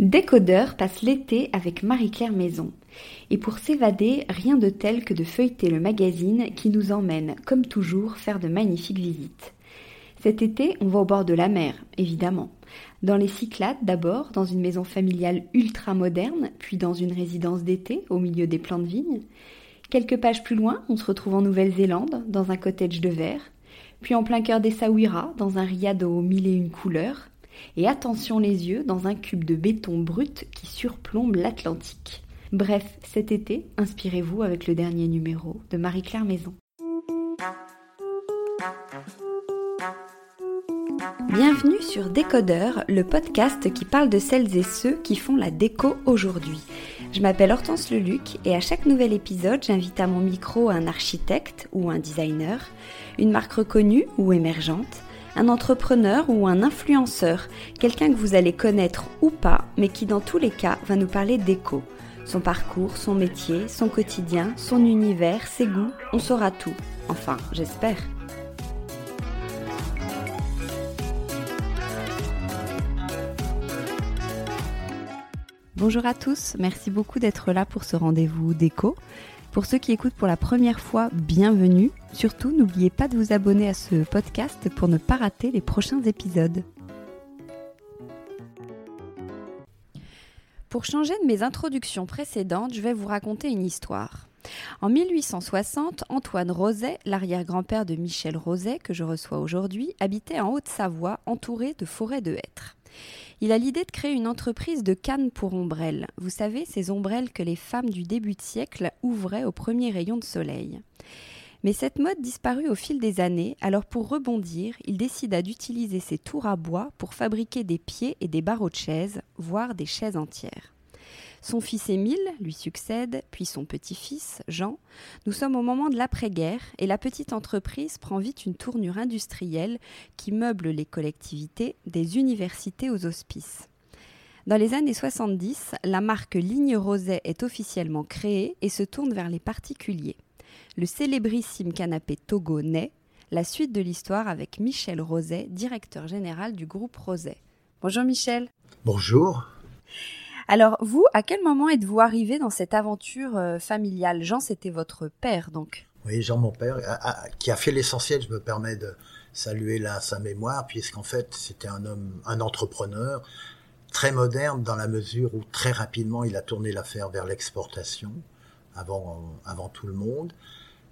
Décodeur passe l'été avec Marie-Claire Maison. Et pour s'évader, rien de tel que de feuilleter le magazine qui nous emmène, comme toujours, faire de magnifiques visites. Cet été, on va au bord de la mer, évidemment. Dans les Cyclades d'abord, dans une maison familiale ultra moderne, puis dans une résidence d'été au milieu des plants de vigne. Quelques pages plus loin, on se retrouve en Nouvelle-Zélande, dans un cottage de verre, puis en plein cœur des Saouira, dans un riad aux mille et une couleurs, et attention les yeux dans un cube de béton brut qui surplombe l'Atlantique. Bref, cet été, inspirez-vous avec le dernier numéro de Marie-Claire Maison. Bienvenue sur Décodeur, le podcast qui parle de celles et ceux qui font la déco aujourd'hui. Je m'appelle Hortense Leluc et à chaque nouvel épisode, j'invite à mon micro un architecte ou un designer, une marque reconnue ou émergente, un entrepreneur ou un influenceur, quelqu'un que vous allez connaître ou pas, mais qui dans tous les cas va nous parler d'éco. Son parcours, son métier, son quotidien, son univers, ses goûts, on saura tout. Enfin, j'espère. Bonjour à tous, merci beaucoup d'être là pour ce rendez-vous déco. Pour ceux qui écoutent pour la première fois, bienvenue. Surtout, n'oubliez pas de vous abonner à ce podcast pour ne pas rater les prochains épisodes. Pour changer de mes introductions précédentes, je vais vous raconter une histoire. En 1860, Antoine Roset, l'arrière-grand-père de Michel Roset, que je reçois aujourd'hui, habitait en Haute-Savoie, entouré de forêts de hêtres. Il a l'idée de créer une entreprise de cannes pour ombrelles. Vous savez, ces ombrelles que les femmes du début de siècle ouvraient au premier rayon de soleil. Mais cette mode disparut au fil des années, alors pour rebondir, il décida d'utiliser ses tours à bois pour fabriquer des pieds et des barreaux de chaises, voire des chaises entières. Son fils Émile lui succède, puis son petit-fils, Jean. Nous sommes au moment de l'après-guerre et la petite entreprise prend vite une tournure industrielle qui meuble les collectivités des universités aux hospices. Dans les années 70, la marque Ligne Roset est officiellement créée et se tourne vers les particuliers. Le célébrissime canapé Togo naît, la suite de l'histoire avec Michel Roset, directeur général du groupe Roset. Bonjour Michel. Bonjour. Alors, vous, à quel moment êtes-vous arrivé dans cette aventure euh, familiale? Jean, c'était votre père, donc Oui, Jean, mon père, qui a fait l'essentiel, je me permets de saluer là sa mémoire, puisqu'en fait, c'était un homme, un entrepreneur très moderne dans la mesure où très rapidement, il a tourné l'affaire vers l'exportation, avant, avant tout le monde.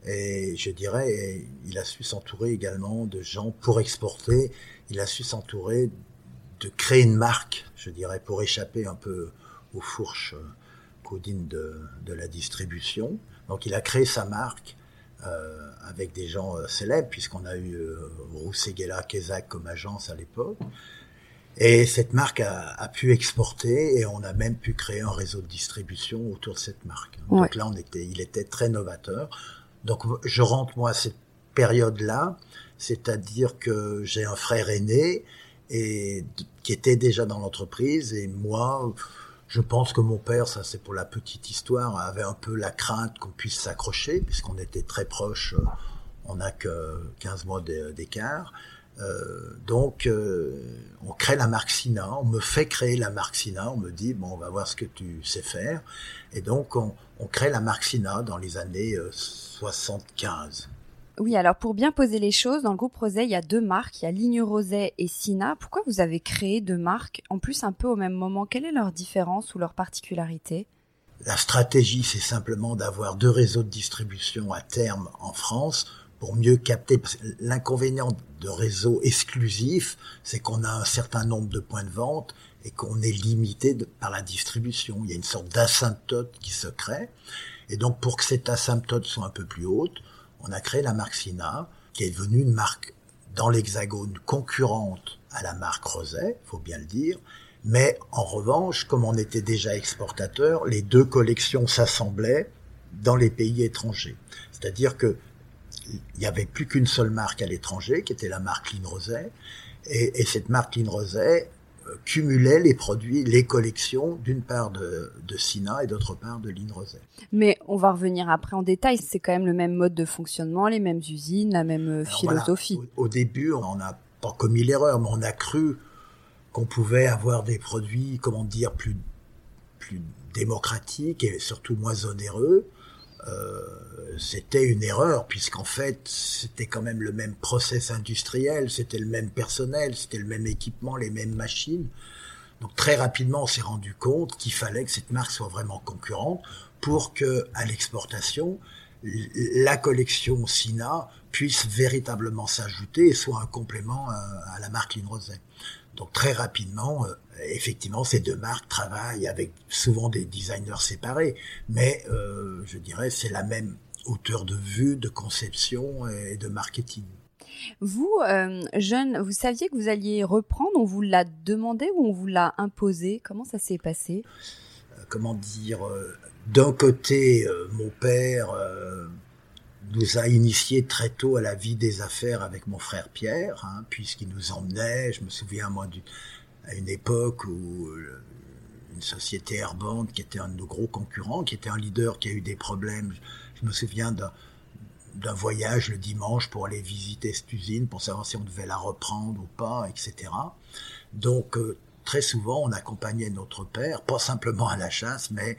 Et je dirais, il a su s'entourer également de gens pour exporter. Il a su s'entourer de créer une marque, je dirais, pour échapper un peu aux fourches euh, codines de, de, la distribution. Donc il a créé sa marque euh, avec des gens euh, célèbres, puisqu'on a eu euh, Rousseguela, Kezak comme agence à l'époque. Et cette marque a, a, pu exporter et on a même pu créer un réseau de distribution autour de cette marque. Ouais. Donc là, on était, il était très novateur. Donc je rentre moi à cette période-là, c'est-à-dire que j'ai un frère aîné et qui était déjà dans l'entreprise et moi, je pense que mon père, ça c'est pour la petite histoire, avait un peu la crainte qu'on puisse s'accrocher, puisqu'on était très proches, on n'a que 15 mois d'écart. Euh, donc, euh, on crée la marque Sina, on me fait créer la marque Sina, on me dit, bon, on va voir ce que tu sais faire. Et donc, on, on crée la marque Sina dans les années 75. Oui, alors pour bien poser les choses, dans le groupe Rosé, il y a deux marques, il y a Ligne Rosé et Sina. Pourquoi vous avez créé deux marques, en plus un peu au même moment? Quelle est leur différence ou leur particularité? La stratégie, c'est simplement d'avoir deux réseaux de distribution à terme en France pour mieux capter. L'inconvénient de réseaux exclusifs, c'est qu'on a un certain nombre de points de vente et qu'on est limité par la distribution. Il y a une sorte d'asymptote qui se crée. Et donc, pour que cette asymptote soit un peu plus haute, on a créé la marque Sina, qui est devenue une marque dans l'hexagone concurrente à la marque Roset, faut bien le dire. Mais en revanche, comme on était déjà exportateur, les deux collections s'assemblaient dans les pays étrangers. C'est-à-dire que il n'y avait plus qu'une seule marque à l'étranger, qui était la marque Line Roset, et, et cette marque Line Roset cumulait les produits, les collections, d'une part de, de Sina et d'autre part de Line Roset. Mais on va revenir après en détail, c'est quand même le même mode de fonctionnement, les mêmes usines, la même euh, philosophie. au, début, on n'a pas commis l'erreur, mais on a cru qu'on pouvait avoir des produits, comment dire, plus, plus démocratiques et surtout moins onéreux. Euh, c'était une erreur puisqu'en fait c'était quand même le même process industriel, c'était le même personnel, c'était le même équipement, les mêmes machines. Donc très rapidement on s'est rendu compte qu'il fallait que cette marque soit vraiment concurrente pour que à l'exportation la collection Sina puisse véritablement s'ajouter et soit un complément à, la marque Line Donc très rapidement, euh, effectivement, ces deux marques travaillent avec souvent des designers séparés, mais euh, je dirais c'est la même hauteur de vue, de conception et de marketing. Vous, euh, jeune, vous saviez que vous alliez reprendre? On vous l'a demandé ou on vous l'a imposé? Comment ça s'est passé? Comment dire D'un côté, mon père nous a initiés très tôt à la vie des affaires avec mon frère Pierre, hein, puisqu'il nous emmenait. Je me souviens moi à une époque où euh, une société Airband, qui était un de nos gros concurrents, qui était un leader qui a eu des problèmes. Je me souviens d'un voyage le dimanche pour aller visiter cette usine, pour savoir si on devait la reprendre ou pas, etc. Donc, euh, très souvent, on accompagnait notre père, pas simplement à la chasse, mais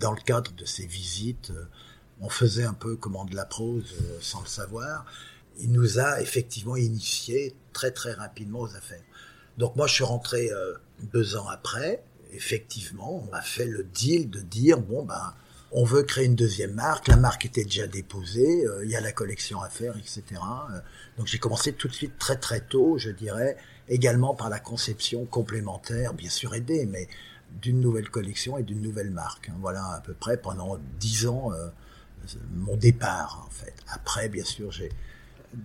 dans le cadre de ces visites, euh, on faisait un peu comment de la prose sans le savoir. Il nous a effectivement initiés très très rapidement aux affaires. Donc moi, je suis rentré euh, deux ans après. Effectivement, on a fait le deal de dire bon ben, on veut créer une deuxième marque. La marque était déjà déposée. Euh, il y a la collection à faire, etc. Euh, donc j'ai commencé tout de suite très très tôt, je dirais, également par la conception complémentaire, bien sûr aidée, mais d'une nouvelle collection et d'une nouvelle marque. Hein. Voilà à peu près pendant dix ans mon départ en fait. Après, bien sûr, j'ai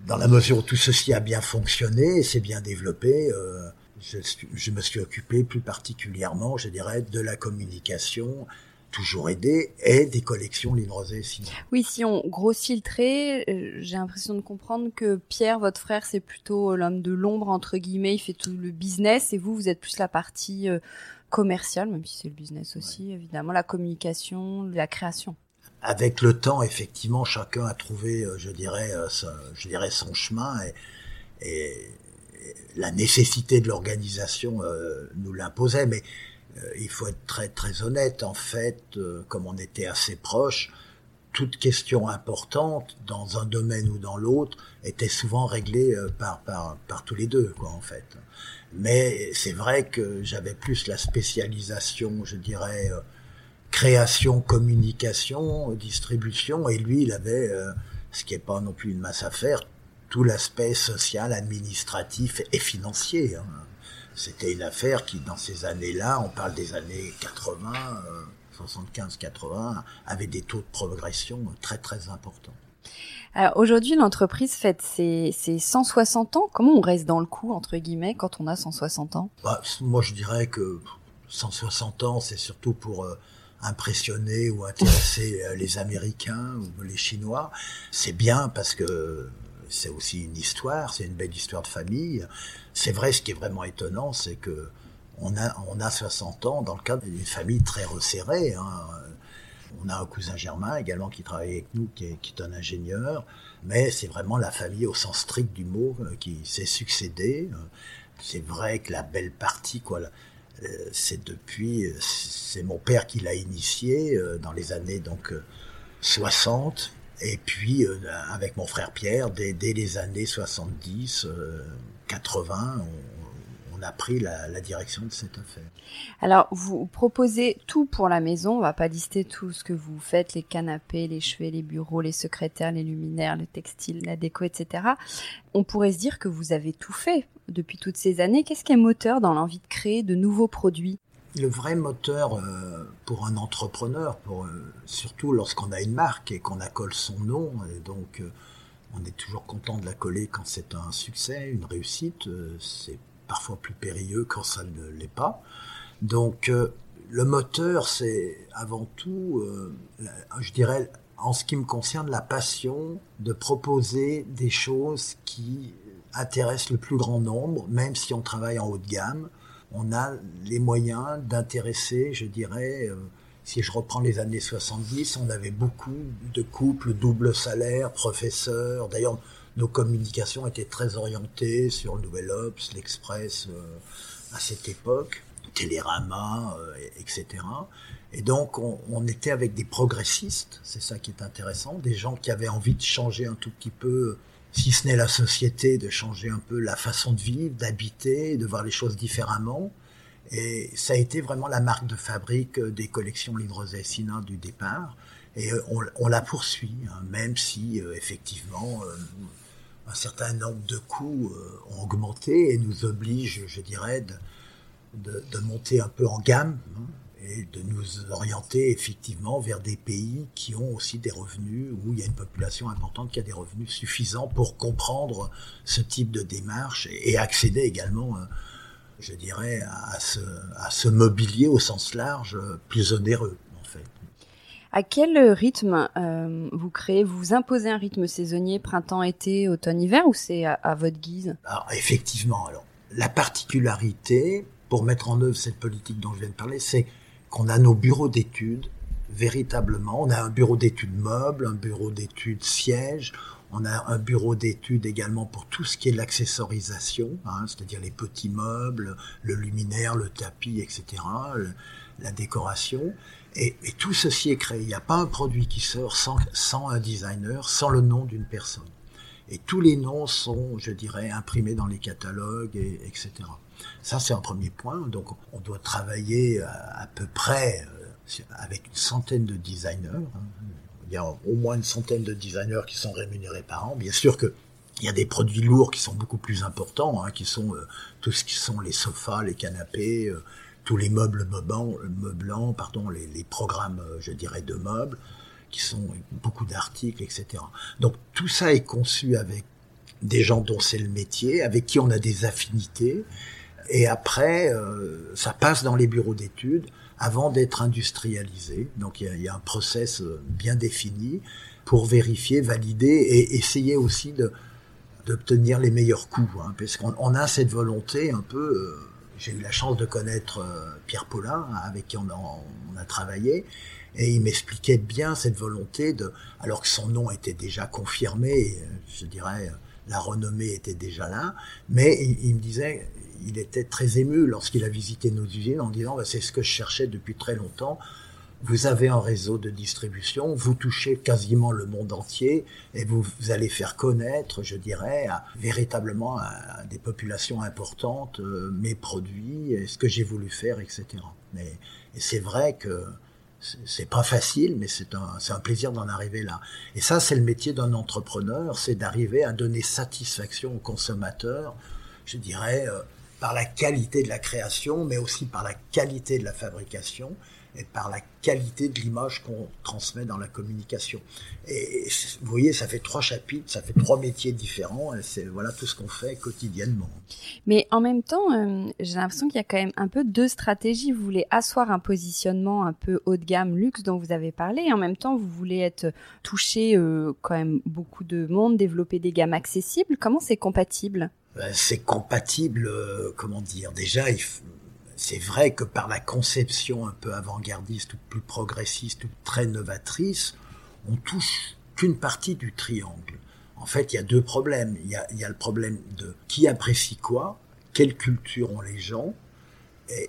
dans la mesure où tout ceci a bien fonctionné et s'est bien développé, euh, je, me suis occupé plus particulièrement, je dirais, de la communication, toujours aidé, et des collections Line Rosé Oui, si on grossit le trait, euh, j'ai l'impression de comprendre que Pierre, votre frère, c'est plutôt l'homme de l'ombre, entre guillemets, il fait tout le business, et vous, vous êtes plus la partie euh, commerciale, même si c'est le business aussi, évidemment, la communication, la création avec le temps, effectivement, chacun a trouvé, euh, je dirais, je dirais son chemin et, et, la nécessité de l'organisation euh, nous l'imposait, mais euh, il faut être très très honnête. En fait, euh, comme on était assez proches, toute question importante dans un domaine ou dans l'autre était souvent réglée par, par, par tous les deux, quoi, en fait. Mais c'est vrai que j'avais plus la spécialisation, je dirais, création, communication, distribution, et lui, il avait, ce qui n'est pas non plus une masse à faire, tout l'aspect social, administratif et financier. Hein. C'était une affaire qui, dans ces années-là, on parle des années 80, 75-80, euh, avait des taux de progression très très importants. Alors aujourd'hui, l'entreprise fête ses, 160 ans. Comment on reste dans le coup, entre guillemets, quand on a 160 ans? Bah, Moi, je dirais que 160 ans, c'est surtout pour euh, impressionner ou intéresser euh, les Américains ou les Chinois. C'est bien parce que c'est aussi une histoire, c'est une belle histoire de famille. C'est vrai, ce qui est vraiment étonnant, c'est que on a, on a 60 ans dans le cadre d'une famille très resserrée. Hein. On a un cousin germain également qui travaille avec nous, qui est, qui est un ingénieur, mais c'est vraiment la famille au sens strict du mot qui s'est succédé. C'est vrai que la belle partie, quoi, c'est depuis, c'est mon père qui l'a initié dans les années donc 60. Et puis, euh, avec mon frère Pierre, dès, les années 70, 80, euh, on, a pris la, direction de cette affaire. Alors, vous proposez tout pour la maison. On va pas lister tout ce que vous faites, les canapés, les chevets, les bureaux, les secrétaires, les luminaires, le textile, la déco, etc. On pourrait se dire que vous avez tout fait depuis toutes ces années. Qu'est-ce qui est moteur dans l'envie de créer de nouveaux produits? Le vrai moteur euh, pour un entrepreneur, pour, euh, surtout lorsqu'on a une marque et qu'on accole son nom, et donc euh, on est toujours content de la coller quand c'est un succès, une réussite, c'est parfois plus périlleux quand ça ne l'est pas. Donc le moteur, c'est avant tout, je dirais, en ce qui me concerne, la passion de proposer des choses qui intéressent le plus grand nombre, même si on travaille en haut de gamme on a les moyens d'intéresser, je dirais, euh, si je reprends les années 70, on avait beaucoup de couples double salaire, professeurs. D'ailleurs, nos communications étaient très orientées sur le Nouvel Ops, l'Express euh, à cette époque, Télérama, euh, etc. Et donc, on, on, était avec des progressistes, c'est ça qui est intéressant, des gens qui avaient envie de changer un tout petit peu si ce n'est la société, de changer un peu la façon de vivre, d'habiter, de voir les choses différemment. Et ça a été vraiment la marque de fabrique des collections Livres et Sina du départ. Et euh, on, la poursuit, hein, même si euh, effectivement euh, un certain nombre de coûts ont augmenté et nous obligent, je dirais, de, monter un peu en gamme. Hein et de nous orienter effectivement vers des pays qui ont aussi des revenus, où il y a une population importante qui a des revenus suffisants pour comprendre ce type de démarche et, accéder également, euh, je dirais, à ce, à ce mobilier au sens large plus onéreux. À quel rythme euh, vous créez Vous imposez un rythme saisonnier, printemps, été, automne, hiver, ou c'est à, à, votre guise? Alors, Effectivement. Alors, la particularité pour mettre en œuvre cette politique dont je viens de parler, c'est qu'on a nos bureaux d'études, véritablement. On a un bureau d'études meubles, un bureau d'études sièges, on a un bureau d'études également pour tout ce qui est l'accessorisation, hein, c'est-à-dire les petits meubles, le luminaire, le tapis, etc., la décoration. Et, tout ceci est créé. Il n'y a pas un produit qui sort sans, un designer, sans le nom d'une personne. Et tous les noms sont, je dirais, imprimés dans les catalogues, et, etc. Ça, c'est un premier point. Donc, on doit travailler euh, à, peu près euh, avec une centaine de designers. Hein. Il y a au moins une centaine de designers qui sont rémunérés par an. Bien sûr que il y a des produits lourds qui sont beaucoup plus importants, hein, qui sont euh, tout ce qui sont les sofas, les canapés, tous les meubles meublants, meublants pardon, les, les, programmes, je dirais, de meubles, qui sont beaucoup d'articles, etc. Donc tout ça est conçu avec des gens dont c'est le métier, avec qui on a des affinités, et après, euh, ça passe dans les bureaux d'études avant d'être industrialisé. Donc il y, a, un process euh, bien défini pour vérifier, valider et essayer aussi d'obtenir les meilleurs coups, hein, parce qu'on a cette volonté un peu. Euh, j'ai eu la chance de connaître Pierre Paulin, avec qui on a, travaillé, et il m'expliquait bien cette volonté de, alors que son nom était déjà confirmé, je dirais, la renommée était déjà là, mais il me disait, il était très ému lorsqu'il a visité nos usines en disant bah, c'est ce que je cherchais depuis très longtemps. Vous avez un réseau de distribution, vous touchez quasiment le monde entier et vous, allez faire connaître, je dirais, véritablement à, des populations importantes euh, mes produits, et ce que j'ai voulu faire, etc. Mais et c'est vrai que c'est pas facile, mais c'est un, un plaisir d'en arriver là. Et ça, c'est le métier d'un entrepreneur, c'est d'arriver à donner satisfaction aux consommateurs, je dirais, euh, par la qualité de la création, mais aussi par la qualité de la fabrication et par la qualité de l'image qu'on transmet dans la communication. Et vous voyez, ça fait trois chapitres, ça fait trois métiers différents, et c'est voilà tout ce qu'on fait quotidiennement. Mais en même temps, euh, j'ai l'impression qu'il y a quand même un peu deux stratégies. Vous voulez asseoir un positionnement un peu haut de gamme, luxe dont vous avez parlé, et en même temps, vous voulez être toucher euh, quand même beaucoup de monde, développer des gammes accessibles. Comment c'est compatible? Ben, c'est compatible, euh, comment dire, déjà, c'est vrai que par la conception un peu avant-gardiste ou plus progressiste ou très novatrice, on touche qu'une partie du triangle. En fait, il y a deux problèmes. Il y a, le problème de qui apprécie quoi, quelle culture ont les gens,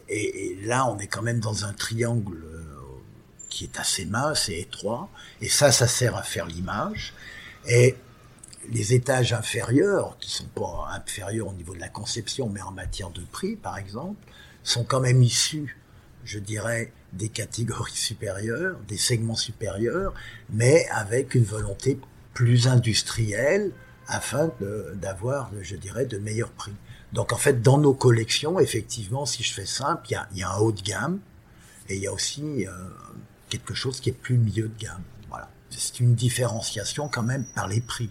et, là, on est quand même dans un triangle euh, qui est assez mince et étroit, et ça, ça sert à faire l'image. Et les étages inférieurs, qui sont pas inférieurs au niveau de la conception, mais en matière de prix, par exemple, sont quand même issus, je dirais, des catégories supérieures, des segments supérieurs, mais avec une volonté plus industrielle afin d'avoir, je dirais, de meilleurs prix. Donc en fait, dans nos collections, effectivement, si je fais simple, il y a, y a, un haut de gamme et il y a aussi euh, quelque chose qui est plus milieu de gamme. Voilà. C'est une différenciation quand même par les prix.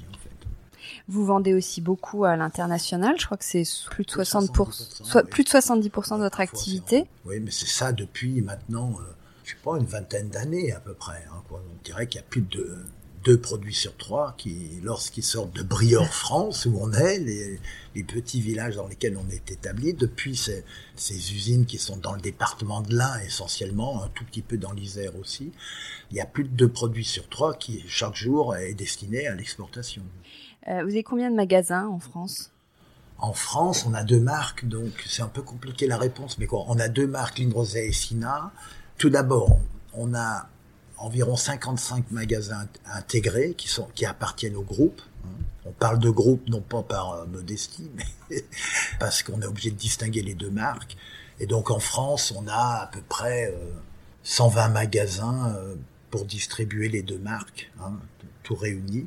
Vous vendez aussi beaucoup à l'international. Je crois que c'est plus de 60 70%, plus de 70% de votre activité. Oui, mais c'est ça depuis maintenant, euh, je sais pas, une vingtaine d'années à peu près. Hein, quoi. On dirait qu'il y a plus de deux produits sur trois qui, lorsqu'ils sortent de Briord, France, où on est, les, les, petits villages dans lesquels on est établi, depuis ces, ces, usines qui sont dans le département de l'Ain essentiellement, un tout petit peu dans l'Isère aussi, il y a plus de deux produits sur trois qui, chaque jour, est destiné à l'exportation. Euh, vous avez combien de magasins en France? En France, on a deux marques, donc c'est un peu compliqué la réponse, mais quoi, on a deux marques, Lindrosé et Sina. Tout d'abord, on a environ 55 magasins intégrés qui, appartiennent au groupe. On parle de groupe non pas par euh, modestie, mais parce qu'on est obligé de distinguer les deux marques. Et donc en France, on a à peu près 120 euh, magasins pour distribuer les deux marques, hein, tout réunis.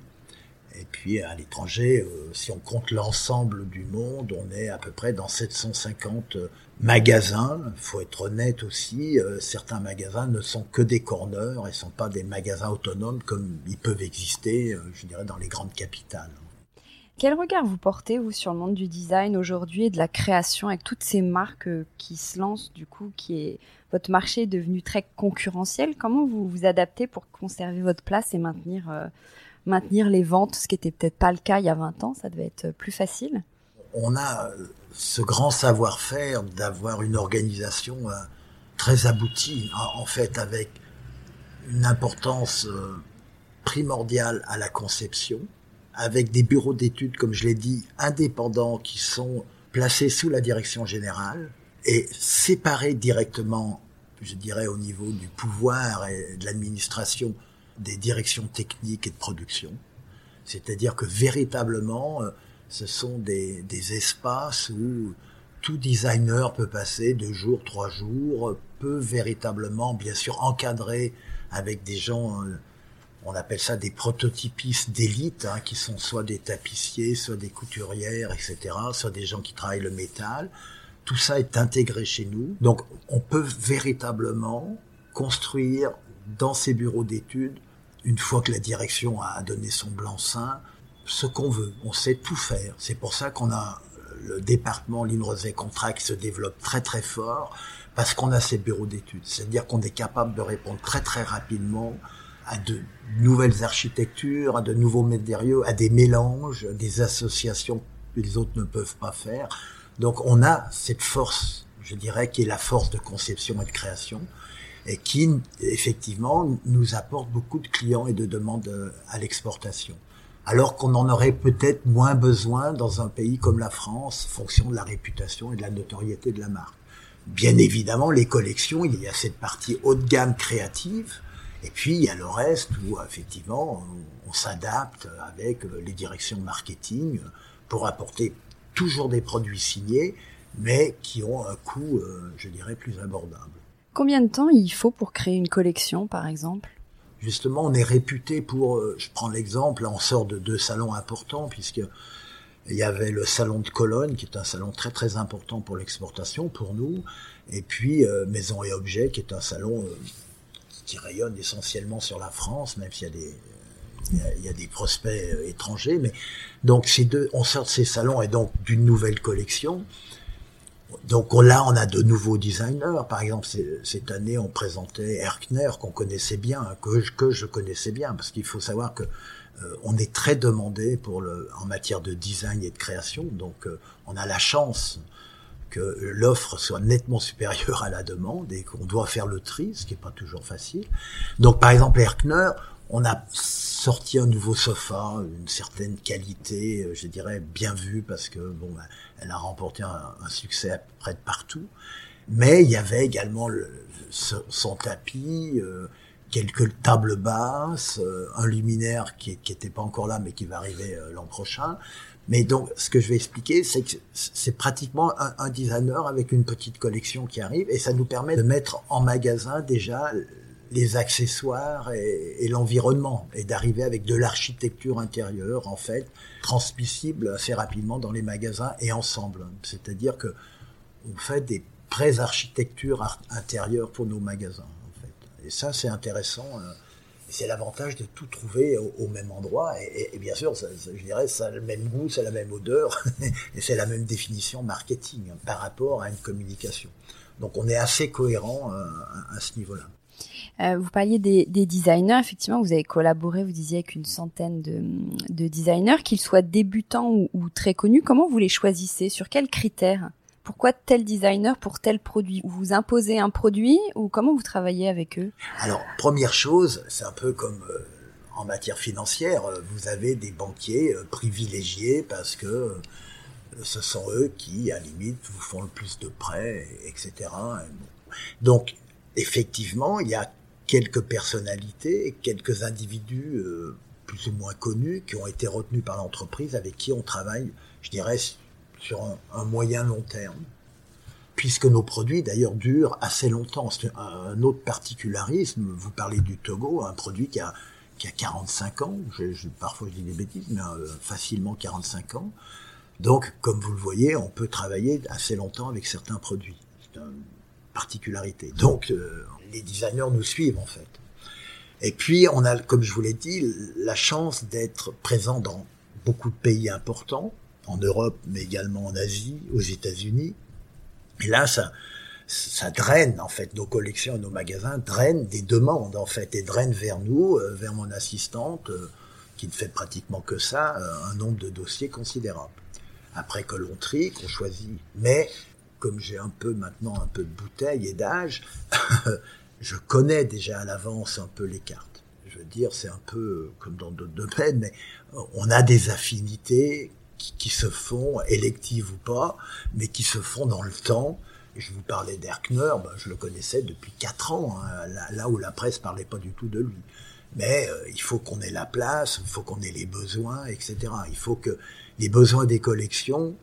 Et puis à l'étranger, si on compte l'ensemble du monde, on est à peu près dans 750 magasins. Faut être honnête aussi, euh, certains magasins ne sont que des corners et sont pas des magasins autonomes comme ils peuvent exister, euh, je dirais, dans les grandes capitales. Quel regard vous portez, vous, sur le monde du design aujourd'hui et de la création avec toutes ces marques euh, qui se lancent, du coup, qui est, votre marché est devenu très concurrentiel? Comment vous vous adaptez pour conserver votre place et maintenir, maintenir les ventes, ce qui était peut-être pas le cas il y a 20 ans, ça devait être plus facile? On a ce grand savoir-faire d'avoir une organisation euh, très aboutie, en fait, avec une importance euh, primordiale à la conception, avec des bureaux d'études, comme je l'ai dit, indépendants qui sont placés sous la direction générale et séparés directement, je dirais, au niveau du pouvoir et de l'administration des directions techniques et de production. C'est-à-dire que véritablement, euh, ce sont des, des, espaces où tout designer peut passer deux jours, trois jours, peut véritablement, bien sûr, encadrer avec des gens, euh, on appelle ça des prototypistes d'élite, hein, qui sont soit des tapissiers, soit des couturières, etc., soit des gens qui travaillent le métal. Tout ça est intégré chez nous. Donc, on peut véritablement construire dans ces bureaux d'études, une fois que la direction a donné son blanc-seing, ce qu'on veut. On sait tout faire. C'est pour ça qu'on a le département Limrosé Contrat qui se développe très très fort parce qu'on a ces bureaux d'études. C'est-à-dire qu'on est capable de répondre très très rapidement à de nouvelles architectures, à de nouveaux matériaux, à des mélanges, des associations que les autres ne peuvent pas faire. Donc on a cette force, je dirais, qui est la force de conception et de création, et qui, effectivement, nous apporte beaucoup de clients et de demandes à l'exportation alors qu'on en aurait peut-être moins besoin dans un pays comme la France, fonction de la réputation et de la notoriété de la marque. Bien évidemment, les collections, il y a cette partie haut de gamme créative, et puis il y a le reste où effectivement on, s'adapte avec les directions marketing pour apporter toujours des produits signés, mais qui ont un coût, euh, je dirais, plus abordable. Combien de temps il faut pour créer une collection, par exemple? Justement, on est réputé pour, euh, je prends l'exemple, on sort de deux salons importants, puisque il y avait le salon de Cologne, qui est un salon très très important pour l'exportation, pour nous, et puis euh, Maison et Objets, qui est un salon euh, qui rayonne essentiellement sur la France, même s'il y a des il y a, des prospects étrangers, mais donc ces deux, on sort de ces salons et donc d'une nouvelle collection. Donc là, on a de nouveaux designers. Par exemple, cette année, on présentait Erkner, qu'on connaissait bien, que, que je connaissais bien, parce qu'il faut savoir que euh, on est très demandé pour le, en matière de design et de création. Donc, euh, on a la chance que l'offre soit nettement supérieure à la demande et qu'on doit faire le tri, ce qui n'est pas toujours facile. Donc par exemple, Erkner, on a sorti un nouveau sofa, une certaine qualité, je dirais bien vue parce que bon, ben, elle a remporté un, succès à près de partout. Mais il y avait également le, son, tapis, euh, quelques tables basses, euh, un luminaire qui n'était pas encore là mais qui va arriver l'an prochain. Mais donc, ce que je vais expliquer, c'est que c'est pratiquement un, un, designer avec une petite collection qui arrive et ça nous permet de mettre en magasin déjà les accessoires et, l'environnement et d'arriver avec de l'architecture intérieure en fait transmissible assez rapidement dans les magasins et ensemble. C'est-à-dire que on fait des pré-architectures intérieures pour nos magasins en fait. Et ça c'est intéressant. Euh, c'est l'avantage de tout trouver au, même endroit. Et, bien sûr, je dirais, ça a le même goût, c'est la même odeur, et c'est la même définition marketing hein, par rapport à une communication. Donc on est assez cohérent euh, à ce niveau-là. Euh, vous parliez des, designers, effectivement, vous avez collaboré, vous disiez, avec une centaine de, designers, qu'ils soient débutants ou, très connus. Comment vous les choisissez? Sur quels critères? Pourquoi tel designer pour tel produit? Vous imposez un produit ou comment vous travaillez avec eux? Alors, première chose, c'est un peu comme euh, en matière financière, vous avez des banquiers euh, privilégiés parce que ce sont eux qui, à la limite, vous font le plus de prêts, etc. Donc, effectivement, il y a quelques personnalités, quelques individus euh, plus ou moins connus qui ont été retenus par l'entreprise avec qui on travaille, je dirais, sur un, moyen long terme. Puisque nos produits, d'ailleurs, durent assez longtemps. C'est un, autre particularisme. Vous parlez du Togo, un produit qui a, qui a 45 ans. Je, parfois, je dis des bêtises, mais euh, facilement 45 ans. Donc, comme vous le voyez, on peut travailler assez longtemps avec certains produits. Donc, euh, les designers nous suivent en fait. Et puis on a, comme je vous l'ai dit, la chance d'être présent dans beaucoup de pays importants, en Europe, mais également en Asie, aux États-Unis. Et là, ça, draine en fait nos collections, nos magasins drainent des demandes en fait et drainent vers nous, euh, vers mon assistante, euh, qui ne fait pratiquement que ça, un nombre de dossiers considérable. Après que l'on trie, qu'on choisit. Mais comme j'ai un peu maintenant un peu de bouteille et d'âge, je connais déjà à l'avance un peu les cartes. Je veux dire, c'est un peu euh, comme dans d'autres domaines, mais euh, on a des affinités qui, se font, électives ou pas, mais qui se font dans le temps. Je vous parlais d'Erkner, ben, je le connaissais depuis quatre ans, hein, là, où la presse parlait pas du tout de lui. Mais euh, il faut qu'on ait la place, il faut qu'on ait les besoins, etc. Il faut que les besoins des collections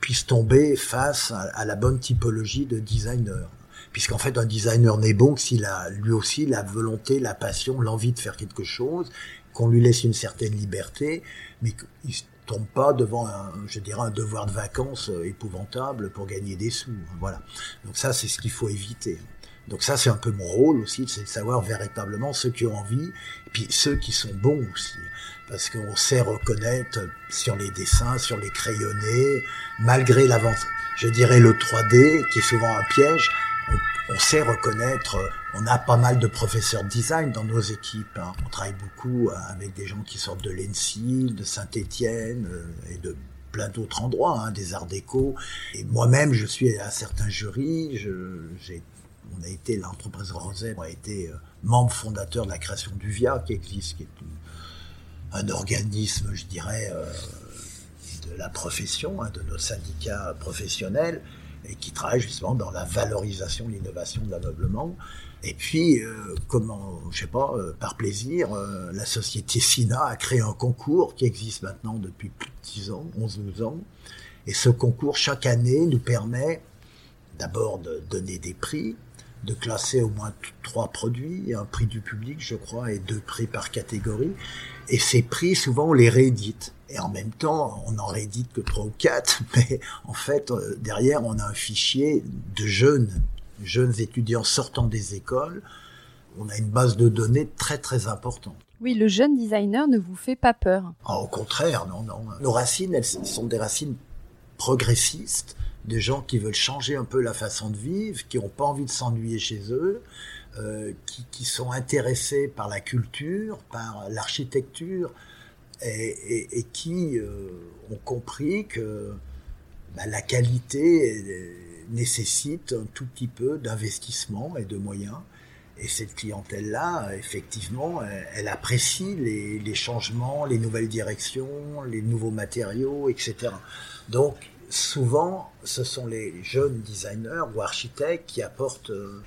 puissent tomber face à la bonne typologie de designer puisqu'en fait un designer n'est bon que s'il a lui aussi la volonté, la passion, l'envie de faire quelque chose, qu'on lui laisse une certaine liberté, mais qu'il ne tombe pas devant un, je dirais, un devoir de vacances euh, épouvantable pour gagner des sous. Voilà. Donc ça, c'est ce qu'il faut éviter. Donc ça, c'est un peu mon rôle aussi, c'est de savoir véritablement ceux qui ont envie, et puis ceux qui sont bons aussi. Parce qu'on sait reconnaître sur les dessins, sur les crayonnés, malgré l'avance, je dirais le 3D, qui est souvent un piège, on, sait reconnaître, on a pas mal de professeurs de design dans nos équipes. Hein. On travaille beaucoup avec des gens qui sortent de l'ENSI, de Saint-Étienne euh, et de plein d'autres endroits, hein, des arts déco. Et moi-même, je suis à certains jurys. J'ai, on a été, l'entreprise Rosette a été euh, membre fondateur de la création du VIA qui existe, qui est un organisme, je dirais, de la profession, hein, de nos syndicats professionnels et qui travaille justement dans la valorisation, l'innovation de l'ameublement. Et puis, euh, comment, je sais pas, euh, par plaisir, euh, la société SINA a créé un concours qui existe maintenant depuis plus de 10 ans, 11-12 ans. Et ce concours, chaque année, nous permet d'abord de donner des prix, de classer au moins trois produits, un prix du public, je crois, et deux prix par catégorie. Et ces prix, souvent, on les réédite. Et en même temps, on n'en réédite que trois ou quatre, mais en fait, euh, derrière, on a un fichier de jeunes, jeunes étudiants sortant des écoles. On a une base de données très très importante. Oui, le jeune designer ne vous fait pas peur. Ah, au contraire, non, non. Nos racines, elles sont des racines progressistes, des gens qui veulent changer un peu la façon de vivre, qui n'ont pas envie de s'ennuyer chez eux, euh, qui, qui, sont intéressés par la culture, par l'architecture, et, qui euh, ont compris que bah, la qualité nécessite un tout petit peu d'investissement et de moyens. Et cette clientèle-là, effectivement, elle, apprécie les, les, changements, les nouvelles directions, les nouveaux matériaux, etc. Donc, souvent, ce sont les jeunes designers ou architectes qui apportent, euh,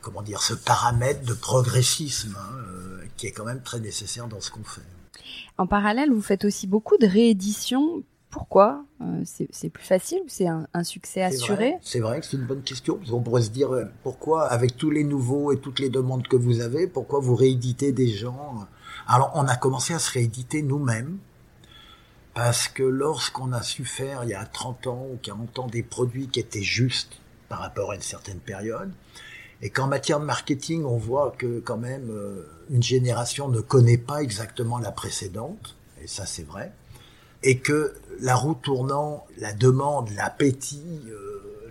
comment dire, ce paramètre de progressisme hein, euh, qui est quand même très nécessaire dans ce qu'on fait. En parallèle, vous faites aussi beaucoup de rééditions pourquoi euh, C'est plus facile ou c'est un, succès assuré C'est vrai, que c'est une bonne question. On pourrait se dire pourquoi, avec tous les nouveaux et toutes les demandes que vous avez, pourquoi vous rééditez des gens? Alors, on a commencé à se rééditer nous-mêmes parce que lorsqu'on a su faire il y a 30 ans ou 40 ans des produits qui étaient justes par rapport à une certaine période, et qu'en matière de marketing, on voit que quand même euh, une génération ne connaît pas exactement la précédente, et ça c'est vrai, et que la roue tournant, la demande, l'appétit, euh,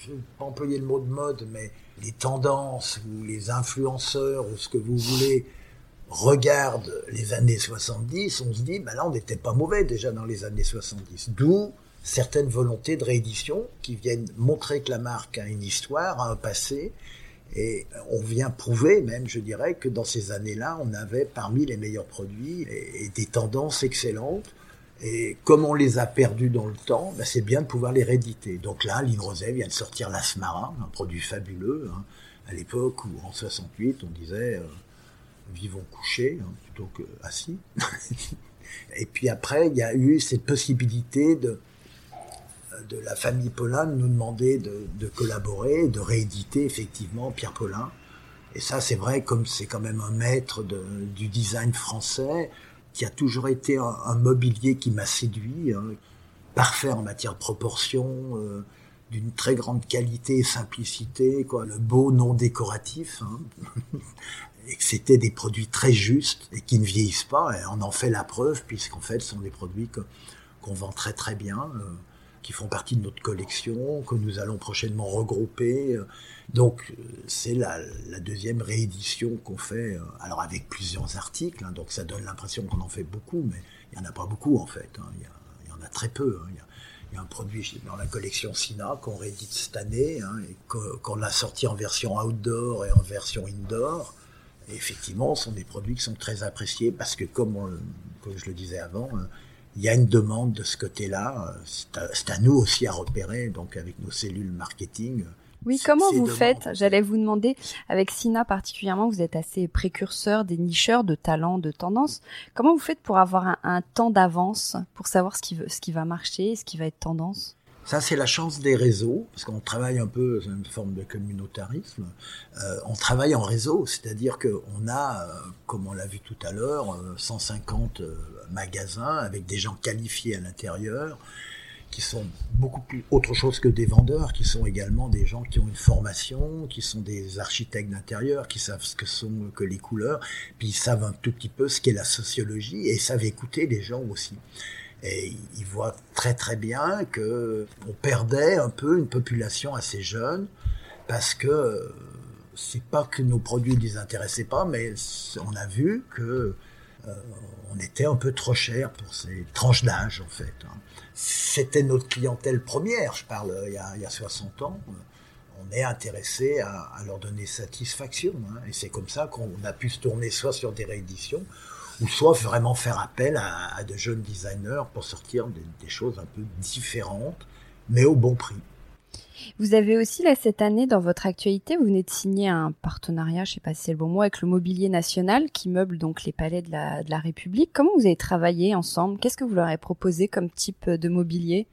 je ne vais pas employer le mot de mode, mais les tendances ou les influenceurs ou ce que vous voulez regardent les années 70, on se dit, ben là on n'était pas mauvais déjà dans les années 70. D'où certaines volontés de réédition qui viennent montrer que la marque a une histoire, a un passé, et on vient prouver même, je dirais, que dans ces années-là, on avait parmi les meilleurs produits et, des tendances excellentes. Et comme on les a perdus dans le temps, ben c'est bien de pouvoir les rééditer. Donc là, Line Rosé vient de sortir l'Asmara, un produit fabuleux. Hein, à l'époque où, en 68, on disait euh, vivons couchés hein, plutôt que assis. et puis après, il y a eu cette possibilité de de la famille Paulin nous demander de, collaborer, de rééditer effectivement Pierre Paulin. Et ça, c'est vrai, comme c'est quand même un maître du design français, qui a toujours été un, mobilier qui m'a séduit, hein. parfait en matière de proportion, euh, d'une très grande qualité et simplicité, quoi, le beau non décoratif, hein. et que c'était des produits très justes et qui ne vieillissent pas. Et on en fait la preuve, puisqu'en fait, ce sont des produits qu'on vend très très bien. Euh, qui font partie de notre collection, que nous allons prochainement regrouper. Donc c'est la, deuxième réédition qu'on fait, euh, alors avec plusieurs articles, hein, donc ça donne l'impression qu'on en fait beaucoup, mais il n'y en a pas beaucoup en fait, hein. il, y en a très peu. Hein. Il, y a, un produit dans la collection Sina qu'on réédite cette année, et qu'on a sorti en version outdoor et en version indoor. Et effectivement, ce sont des produits qui sont très appréciés parce que, comme, comme je le disais avant, il y a une demande de ce côté-là. C'est à, nous aussi à repérer, donc avec nos cellules marketing. Oui, comment vous faites? J'allais vous demander, avec Sina particulièrement, vous êtes assez précurseur, des nicheurs de talents, de tendances. Comment vous faites pour avoir un, temps d'avance, pour savoir ce qui, ce qui va marcher, ce qui va être tendance? Ça, c'est la chance des réseaux, parce qu'on travaille un peu, c'est une forme de communautarisme. Euh, on travaille en réseau, c'est-à-dire qu'on a, euh, comme on l'a vu tout à l'heure, 150 euh, magasins avec des gens qualifiés à l'intérieur, qui sont beaucoup plus autre chose que des vendeurs, qui sont également des gens qui ont une formation, qui sont des architectes d'intérieur, qui savent ce que sont que les couleurs, puis ils savent un tout petit peu ce qu'est la sociologie et savent écouter les gens aussi. Et ils voient très très bien que on perdait un peu une population assez jeune parce que c'est pas que nos produits ne les intéressaient pas, mais on a vu que euh, on était un peu trop cher pour ces tranches d'âge en fait. Hein. C'était notre clientèle première, je parle il y a, il y a 60 ans. On est intéressé à, à, leur donner satisfaction. Hein. Et c'est comme ça qu'on a pu se tourner soit sur des rééditions, ou soit vraiment faire appel à, de jeunes designers pour sortir des, choses un peu différentes, mais au bon prix. Vous avez aussi là cette année dans votre actualité, vous venez de signer un partenariat, je sais pas si c'est le bon mot, avec le Mobilier National qui meuble donc les palais de la, de la République. Comment vous avez travaillé ensemble? Qu'est-ce que vous leur avez proposé comme type de mobilier?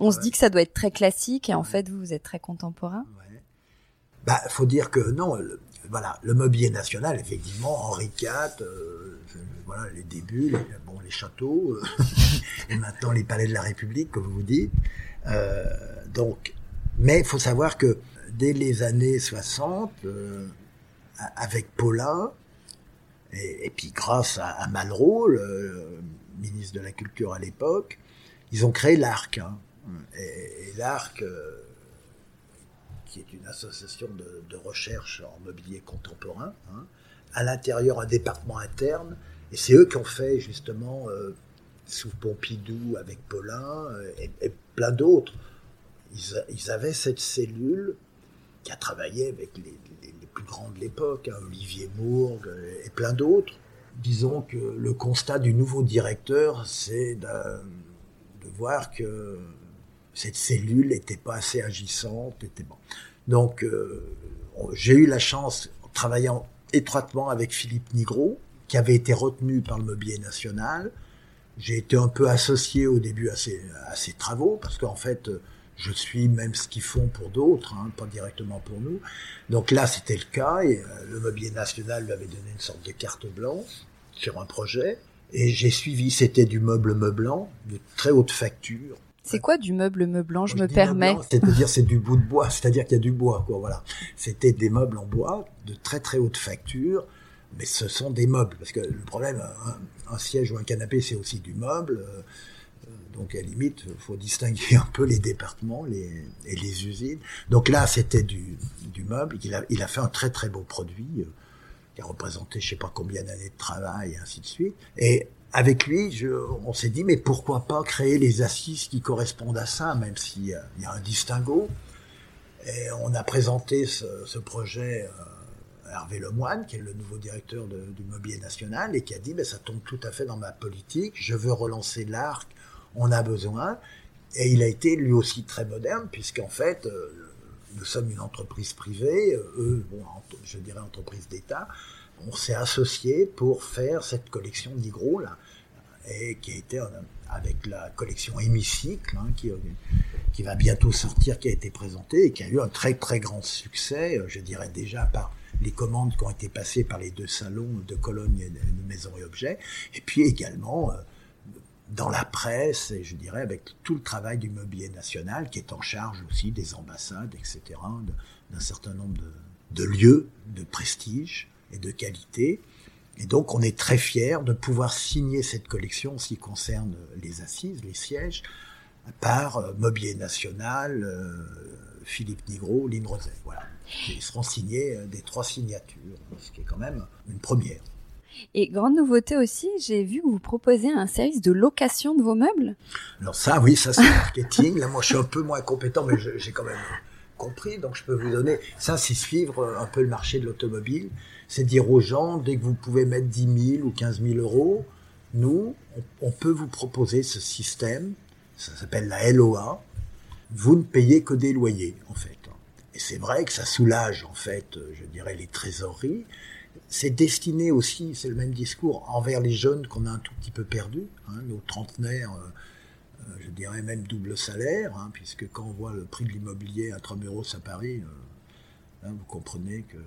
On se dit que ça doit être très classique et en fait vous, vous êtes très contemporain. Ouais. Bah, faut dire que non, voilà, le Mobilier National, effectivement, Henri IV. Euh, voilà, les débuts, les, bon, les châteaux, euh, et maintenant les palais de la République, comme vous dites. Euh, donc, mais il faut savoir que dès les années 60, euh, avec Paulin, et, puis grâce à, Malraux, le, ministre de la Culture à l'époque, ils ont créé l'ARC. Hein. et, l'ARC, qui est une association de, recherche en mobilier contemporain, hein, à l'intérieur un département interne et c'est eux qui ont fait justement euh, sous Pompidou avec Paulin et, plein d'autres. Ils, avaient cette cellule qui a travaillé avec les, plus grands de l'époque, hein, Olivier Mourgue et plein d'autres. Disons que le constat du nouveau directeur, c'est de, voir que cette cellule n'était pas assez agissante. Était bon. Donc, euh, j'ai eu la chance, en travaillant étroitement avec Philippe Nigro, qui avait été retenu par le Mobilier National. J'ai été un peu associé au début à ces, à travaux, parce qu'en fait, je suis même ce qu'ils font pour d'autres, hein, pas directement pour nous. Donc là, c'était le cas, et euh, le Mobilier National lui avait donné une sorte de carte blanche sur un projet, et j'ai suivi, c'était du meuble meublant, de très haute facture, c'est quoi du meuble meublant Je me permets. C'est-à-dire c'est du bout de bois, c'est-à-dire qu'il y a du bois, quoi. Voilà. C'était des meubles en bois de très très haute facture, mais ce sont des meubles parce que le problème, un, siège ou un canapé, c'est aussi du meuble. Euh, donc à la limite, il faut distinguer un peu les départements les, et les usines. Donc là, c'était du, du meuble. Il a, il a fait un très très beau produit euh, qui a représenté je sais pas combien d'années de travail et ainsi de suite. Et avec lui, on s'est dit, mais pourquoi pas créer les assises qui correspondent à ça, même s'il y a un distinguo. Et on a présenté ce, projet à Hervé Lemoine, qui est le nouveau directeur du Mobilier National, et qui a dit, mais ça tombe tout à fait dans ma politique, je veux relancer l'arc, on a besoin. Et il a été lui aussi très moderne, puisqu'en fait, euh, nous sommes une entreprise privée, euh, eux, je dirais entreprise d'État, on s'est associé pour faire cette collection Nigro, là, et qui a été avec la collection Hémicycle, hein, qui, qui va bientôt sortir, qui a été présentée et qui a eu un très très grand succès, euh, je dirais déjà par les commandes qui ont été passées par les deux salons de Cologne et de Maison et Objets, et puis également euh, dans la presse, et je dirais avec tout le travail du mobilier national qui est en charge aussi des ambassades, etc., d'un certain nombre de lieux de prestige et de qualité. Et donc on est très fiers de pouvoir signer cette collection en ce qui concerne les assises, les sièges, par euh, Mobilier National, euh, Philippe Nigro, Lynn Roset. Voilà. Ils seront signés euh, des trois signatures, ce qui est quand même une première. Et grande nouveauté aussi, j'ai vu que vous proposez un service de location de vos meubles. Alors ça, oui, ça c'est marketing. Là, moi, je suis un peu moins compétent, mais j'ai quand même compris. Donc, je peux vous donner. Ça, c'est suivre un peu le marché de l'automobile c'est dire aux gens, dès que vous pouvez mettre 10 000 ou 15 000 euros, nous, on, peut vous proposer ce système, ça s'appelle la LOA, vous ne payez que des loyers, en fait. Et c'est vrai que ça soulage, en fait, je dirais, les trésoreries. C'est destiné aussi, c'est le même discours, envers les jeunes qu'on a un tout petit peu perdus, hein, nos trentenaires, euh, euh, je dirais même double salaire, hein, puisque quand on voit le prix de l'immobilier à 3 euros à Paris, euh, hein, vous comprenez que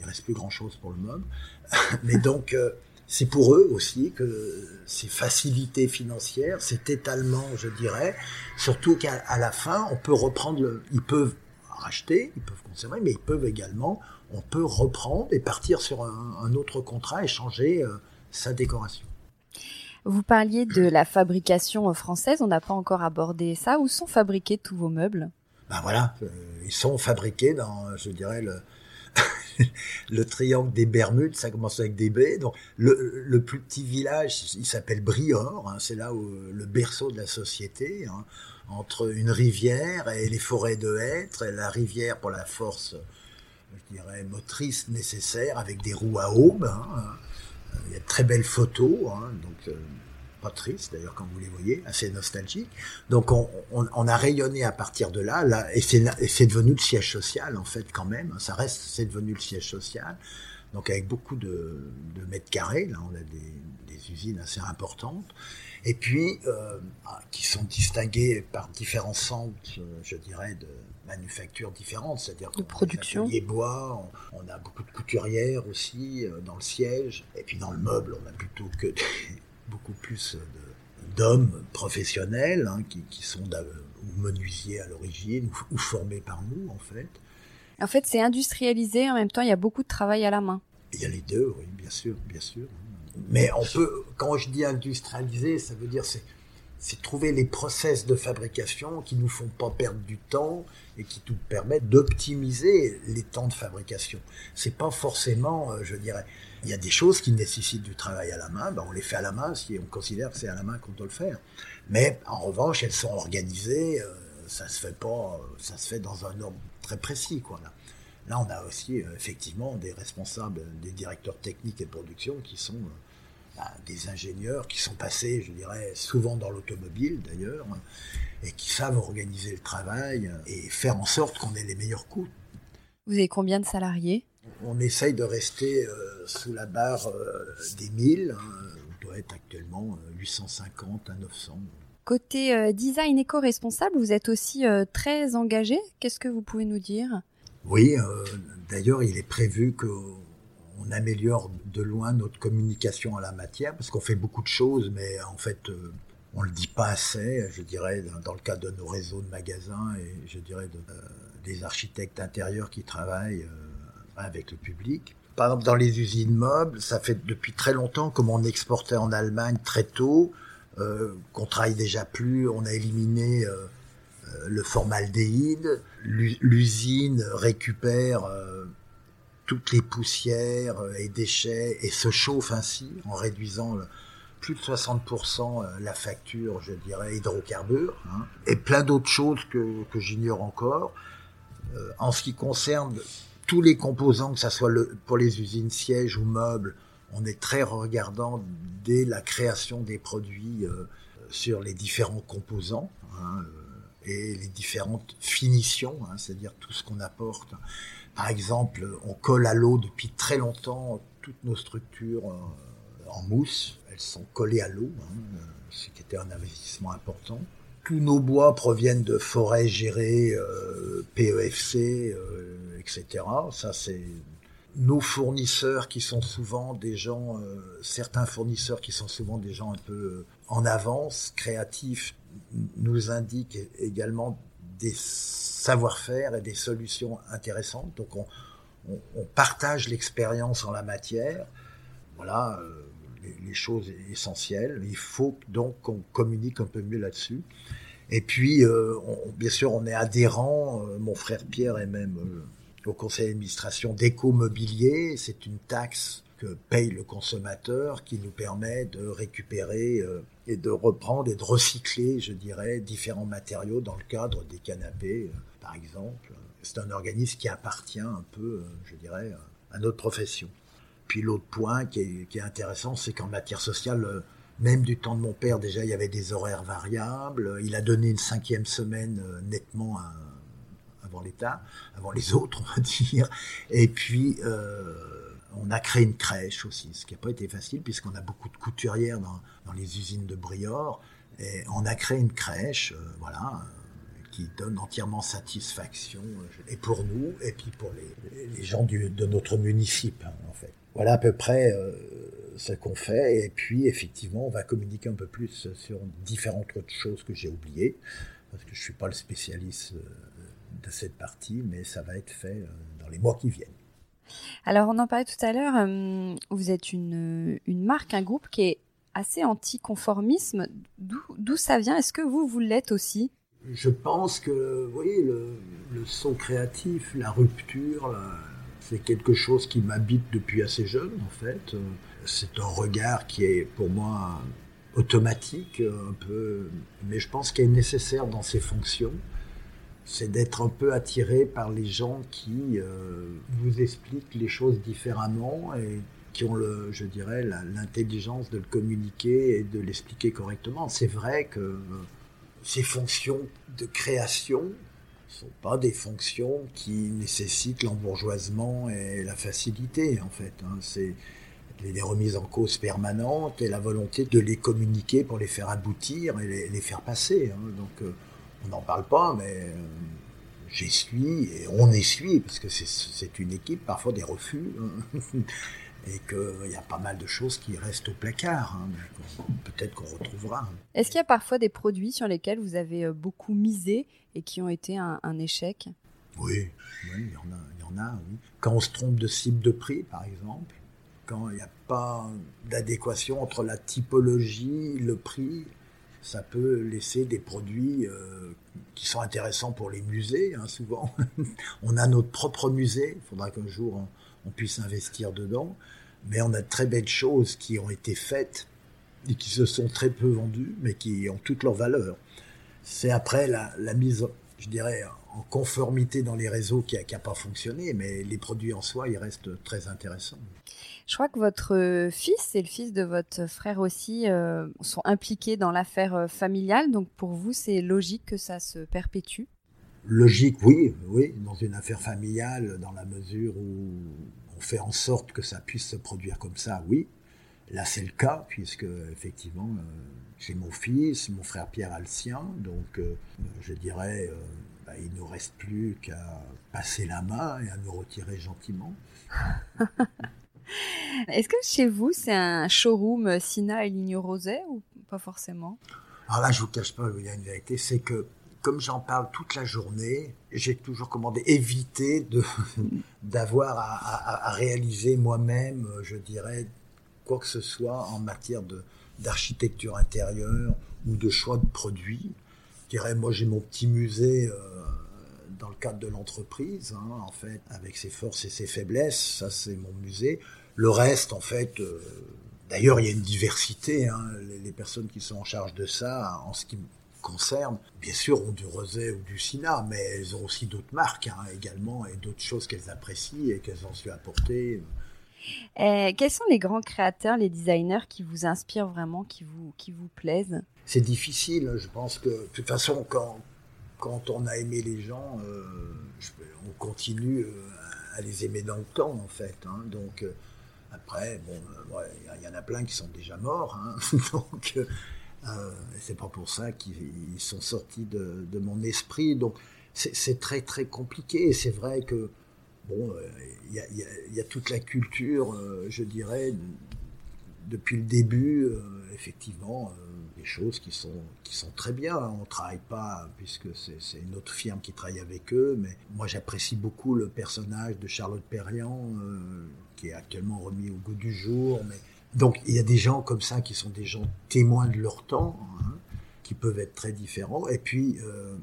il reste plus grand chose pour le meuble. Mais donc, euh, c'est pour eux aussi que ces facilités financières, cet étalement, je dirais, surtout qu'à la fin, on peut reprendre, le, ils peuvent racheter, ils peuvent conserver, mais ils peuvent également, on peut reprendre et partir sur un, autre contrat et changer euh, sa décoration. Vous parliez de la fabrication française, on n'a pas encore abordé ça. Où sont fabriqués tous vos meubles? Ben voilà, euh, ils sont fabriqués dans, je dirais, le, le triangle des Bermudes, ça commence avec des baies. Donc le, plus petit village, il s'appelle Briord, hein, c'est là où le berceau de la société, hein, entre une rivière et les forêts de hêtres, la rivière pour la force, je dirais, motrice nécessaire, avec des roues à aube. Hein, il y a de très belles photos, euh, pas triste d'ailleurs quand vous les voyez, assez nostalgique. Donc on, on, on, a rayonné à partir de là, là et c'est devenu le siège social en fait quand même. Ça reste, c'est devenu le siège social. Donc avec beaucoup de, de mètres carrés, là on a des, des usines assez importantes. Et puis euh, ah, qui sont distinguées par différents centres, je dirais, de manufactures différentes, c'est-à-dire de production. Les bois, on, on, a beaucoup de couturières aussi euh, dans le siège, et puis dans le meuble, on a plutôt que des, beaucoup plus d'hommes professionnels hein, qui, qui, sont ou menuisiers à l'origine ou, formés par nous en fait. En fait, c'est industrialisé. En même temps, il y a beaucoup de travail à la main. Il y a les deux, oui, bien sûr, bien sûr. Mais on peut, quand je dis industrialisé, ça veut dire c'est c'est trouver les process de fabrication qui nous font pas perdre du temps et qui nous permettent d'optimiser les temps de fabrication. C'est pas forcément, euh, je dirais, il y a des choses qui nécessitent du travail à la main, ben on les fait à la main si on considère que c'est à la main qu'on doit le faire. Mais en revanche, elles sont organisées, euh, ça se fait pas, ça se fait dans un ordre très précis, quoi. Là, là on a aussi euh, effectivement des responsables, des directeurs techniques et de production qui sont des ingénieurs qui sont passés, je dirais, souvent dans l'automobile d'ailleurs, et qui savent organiser le travail et faire en sorte qu'on ait les meilleurs coûts. Vous avez combien de salariés? On essaye de rester euh, sous la barre euh, des 1000. Hein. On doit être actuellement 850 euh, à 900. Côté design éco-responsable, vous êtes aussi très engagé. Qu'est-ce que vous pouvez nous dire? Oui, d'ailleurs, il est prévu que on améliore de loin notre communication à la matière, parce qu'on fait beaucoup de choses, mais en fait, euh, on le dit pas assez, je dirais, dans, le cadre de nos réseaux de magasins et je dirais euh, des architectes intérieurs qui travaillent euh, avec le public. Par exemple, dans les usines meubles, ça fait depuis très longtemps, comme on exportait en Allemagne très tôt, qu'on travaille déjà plus, on a éliminé le formaldéhyde, l'usine récupère toutes les poussières et déchets et se chauffe ainsi en réduisant plus de 60% euh, la facture, je dirais, hydrocarbures, hein, et plein d'autres choses que, que j'ignore encore. Euh, en ce qui concerne tous les composants, que ce soit pour les usines sièges ou meubles, on est très regardant dès la création des produits euh, sur les différents composants hein, et les différentes finitions, hein, c'est-à-dire tout ce qu'on apporte. Par exemple, on colle à l'eau depuis très longtemps toutes nos structures euh, en mousse. Elles sont collées à l'eau, hein, ce qui était un investissement important. Tous nos bois proviennent de forêts gérées euh, PEFC, euh, etc. Ça, c'est nos fournisseurs qui sont souvent des gens, certains fournisseurs qui sont souvent des gens un peu en avance, créatifs, nous indiquent également des savoir-faire et des solutions intéressantes. Donc on, partage l'expérience en la matière. Voilà euh, les, choses essentielles. Il faut donc qu'on communique un peu mieux là-dessus. Et puis, euh, bien sûr, on est adhérent, euh, mon frère Pierre est même au conseil d'administration d'Éco-Mobilier. C'est une taxe que paye le consommateur qui nous permet de récupérer et de reprendre et de recycler, je dirais, différents matériaux dans le cadre des canapés, euh, par exemple. C'est un organisme qui appartient un peu, euh, je dirais, à notre profession. Puis l'autre point qui est, intéressant, c'est qu'en matière sociale, même du temps de mon père, déjà, il y avait des horaires variables. Il a donné une cinquième semaine nettement avant l'État, avant les autres, on va dire. Et puis, on a créé une crèche aussi, ce qui n'a pas été facile puisqu'on a beaucoup de couturières dans, les usines de Briord. Et on a créé une crèche, euh, voilà, euh, qui donne entièrement satisfaction, euh, et pour nous, et puis pour les, gens de notre municipe, hein, en fait. Voilà à peu près ce qu'on fait, et puis effectivement, on va communiquer un peu plus sur différentes autres choses que j'ai oubliées, parce que je ne suis pas le spécialiste de cette partie, mais ça va être fait dans les mois qui viennent. Alors, on en parlait tout à l'heure, euh, vous êtes une, marque, un groupe qui est assez anti-conformisme. D'où ça vient? Est-ce que vous, vous l'êtes aussi? Je pense que, le, le saut créatif, la rupture, c'est quelque chose qui m'habite depuis assez jeune, en fait. C'est un regard qui est, pour moi, automatique, un peu, mais je pense qu'il est nécessaire dans ses fonctions c'est d'être un peu attiré par les gens qui euh, vous expliquent les choses différemment et qui ont, le, je dirais, l'intelligence de le communiquer et de l'expliquer correctement. C'est vrai que euh, ces fonctions de création ne sont pas des fonctions qui nécessitent l'embourgeoisement et la facilité, en fait. Hein. C'est les remises en cause permanentes et la volonté de les communiquer pour les faire aboutir et les, faire passer. Hein. Donc, euh, on n'en parle pas, mais euh, j'essuie et on essuie, parce que c'est une équipe, parfois des refus, hein, et qu'il y a pas mal de choses qui restent au placard. Hein, peut-être qu'on retrouvera. Est-ce qu'il y a parfois des produits sur lesquels vous avez euh, beaucoup misé et qui ont été un, échec? Oui, il y en a. Il y en a Quand on se trompe de cible de prix, par exemple, quand il n'y a pas d'adéquation entre la typologie, le prix, ça peut laisser des produits euh, qui sont intéressants pour les musées, hein, souvent. on a notre propre musée, il faudra qu'un jour on, puisse investir dedans, mais on a de très belles choses qui ont été faites et qui se sont très peu vendues, mais qui ont toute leur valeur. C'est après la, la mise, je dirais, en conformité dans les réseaux qui n'a pas fonctionné, mais les produits en soi, ils restent très intéressants. Je crois que votre euh, fils et le fils de votre frère aussi euh, sont impliqués dans l'affaire euh, familiale, donc pour vous, c'est logique que ça se perpétue? Logique, oui, oui, dans une affaire familiale, dans la mesure où on fait en sorte que ça puisse se produire comme ça, oui. Là, c'est le cas, puisque effectivement, j'ai mon fils, mon frère Pierre a le sien, donc je dirais bah, il ne nous reste plus qu'à passer la main et à nous retirer gentiment. Est-ce que chez vous, c'est un showroom Sina et Ligne Roset ou pas forcément? Alors là, je vous cache pas, il y a une vérité, c'est que comme j'en parle toute la journée, j'ai toujours commandé éviter d'avoir à, réaliser moi-même, je dirais, quoi que ce soit en matière d'architecture intérieure ou de choix de produits. Je dirais, moi j'ai mon petit musée euh, dans le cadre de l'entreprise, hein, en fait, avec ses forces et ses faiblesses. Ça, c'est mon musée. Le reste, en fait, euh, d'ailleurs, il y a une diversité. Hein, les, personnes qui sont en charge de ça, en ce qui me concerne, bien sûr, ont du Rosé ou du Sina, mais elles ont aussi d'autres marques hein, également et d'autres choses qu'elles apprécient et qu'elles ont su apporter. Euh, quels sont les grands créateurs, les designers qui vous inspirent vraiment, qui vous, qui vous plaisent? C'est difficile. Je pense que, de toute façon, quand, quand on a aimé les gens, euh, on continue à les aimer dans le temps, en fait. Hein. donc, après, bon, il y, en a plein qui sont déjà morts. Hein. donc, c'est pas pour ça qu'ils sont sortis de, mon esprit. Donc, c'est très, très compliqué. C'est vrai que, bon, il y, y, a toute la culture, je dirais, depuis le début, effectivement des choses qui sont, qui sont très bien. On ne travaille pas, puisque c'est une autre firme qui travaille avec eux, mais moi j'apprécie beaucoup le personnage de Charlotte Perriand, euh, qui est actuellement remis au goût du jour. Mais... Donc il y a des gens comme ça qui sont des gens témoins de leur temps, hein, qui peuvent être très différents. Et puis, euh,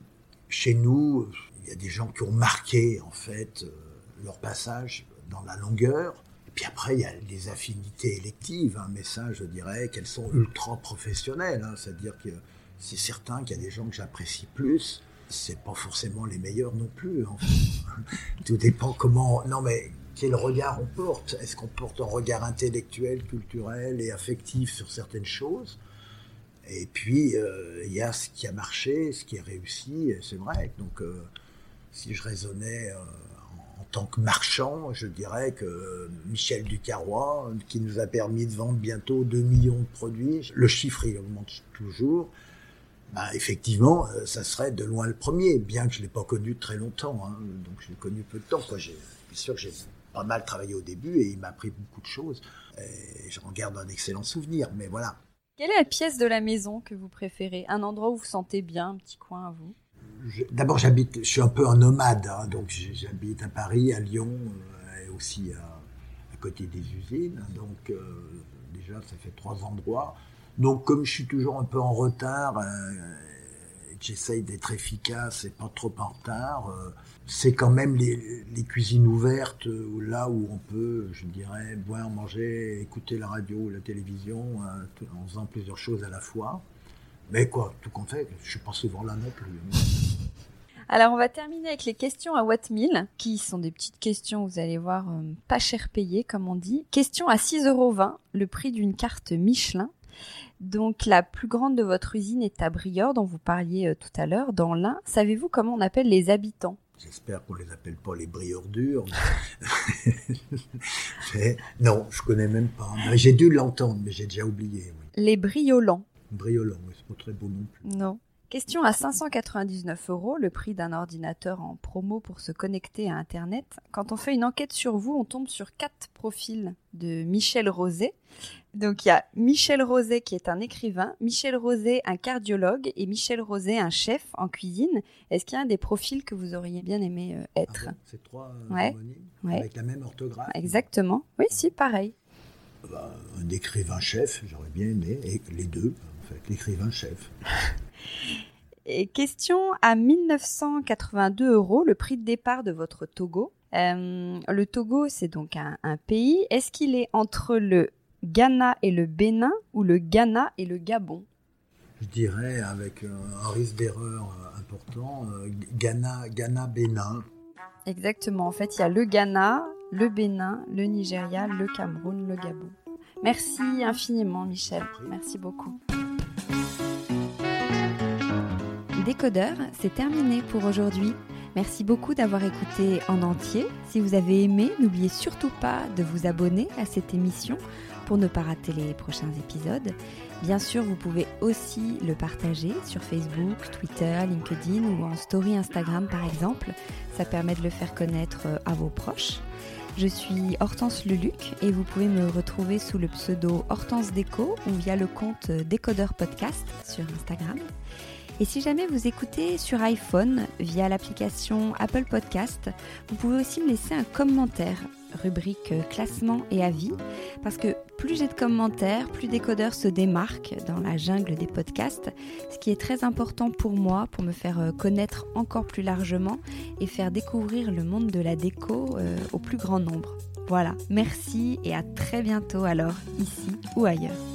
chez nous, il y a des gens qui ont marqué, en fait, euh, leur passage dans la longueur puis après, il y a les affinités électives, hein, mais ça, je dirais qu'elles sont ultra professionnelles. Hein, C'est-à-dire que c'est certain qu'il y a des gens que j'apprécie plus. C'est pas forcément les meilleurs non plus. En Tout dépend comment. Non, mais quel regard on porte Est-ce qu'on porte un regard intellectuel, culturel et affectif sur certaines choses? Et puis, euh, il y a ce qui a marché, ce qui a réussi, c'est vrai. Donc, euh, si je raisonnais. Euh, tant que marchand, je dirais que Michel Ducarrois, qui nous a permis de vendre bientôt 2 millions de produits, le chiffre il augmente toujours, bah, effectivement, euh, ça serait de loin le premier, bien que je ne l'ai pas connu très longtemps. Hein. donc je l'ai connu peu de temps. Bien sûr que j'ai pas mal travaillé au début et il m'a appris beaucoup de choses. Et j'en garde un excellent souvenir, mais voilà. Quelle est la pièce de la maison que vous préférez? Un endroit où vous sentez bien, un petit coin à vous? D'abord, j'habite, je suis un peu un nomade, hein, donc j'habite à Paris, à Lyon, euh, et aussi à, côté des usines. Donc, euh, déjà, ça fait trois endroits. Donc, comme je suis toujours un peu en retard, euh, j'essaye d'être efficace et pas trop en retard, c'est quand même les, cuisines ouvertes, là où on peut, je dirais, boire, manger, écouter la radio ou la télévision, en faisant plusieurs choses à la fois. Mais quoi, tout compte fait, je suis pas souvent là non plus. Alors, on va terminer avec les questions à Watt qui sont des petites questions, vous allez voir, euh, pas cher payées, comme on dit. Question à 6,20 euros, le prix d'une carte Michelin. Donc, la plus grande de votre usine est à Briord, dont vous parliez euh, tout à l'heure, dans l'Ain. Savez-vous comment on appelle les habitants? J'espère qu'on les appelle pas les briordures. non, je connais même pas. J'ai dû l'entendre, mais j'ai déjà oublié. Les briolants. Briolant, c'est pas très beau non plus. Non. Question à 599 euros, le prix d'un ordinateur en promo pour se connecter à Internet. Quand on fait une enquête sur vous, on tombe sur quatre profils de Michel Rosé. Donc il y a Michel Rosé qui est un écrivain, Michel Rosé un cardiologue et Michel Rosé un chef en cuisine. Est-ce qu'il y a un des profils que vous auriez bien aimé euh, être ah C'est trois euh, avec la même orthographe. Exactement. Oui, si, pareil. Bah, un écrivain chef, j'aurais bien aimé, et les deux. fait, l'écrivain chef. Et question à 1982 euros, le prix de départ de votre Togo. Euh, le Togo, c'est donc un, pays. Est-ce qu'il est entre le Ghana et le Bénin ou le Ghana et le Gabon? Je dirais, avec un risque d'erreur important, euh, Ghana, Ghana, Bénin. Exactement. En fait, il y a le Ghana, le Bénin, le Nigeria, le Cameroun, le Gabon. Merci infiniment, Michel. Merci beaucoup. Décodeur, c'est terminé pour aujourd'hui. Merci beaucoup d'avoir écouté en entier. Si vous avez aimé, n'oubliez surtout pas de vous abonner à cette émission pour ne pas rater les prochains épisodes. Bien sûr, vous pouvez aussi le partager sur Facebook, Twitter, LinkedIn ou en story Instagram par exemple. Ça permet de le faire connaître euh, à vos proches. Je suis Hortense Leluc et vous pouvez me retrouver sous le pseudo Hortense Déco ou via le compte Décodeur Podcast sur Instagram. Et si jamais vous écoutez sur iPhone via l'application Apple Podcast, vous pouvez aussi me laisser un commentaire, rubrique classement et avis, parce que plus j'ai de commentaires, plus Décodeur se démarque dans la jungle des podcasts, ce qui est très important pour moi, pour me faire connaître encore plus largement et faire découvrir le monde de la déco euh, au plus grand nombre. Voilà, merci et à très bientôt alors, ici ou ailleurs.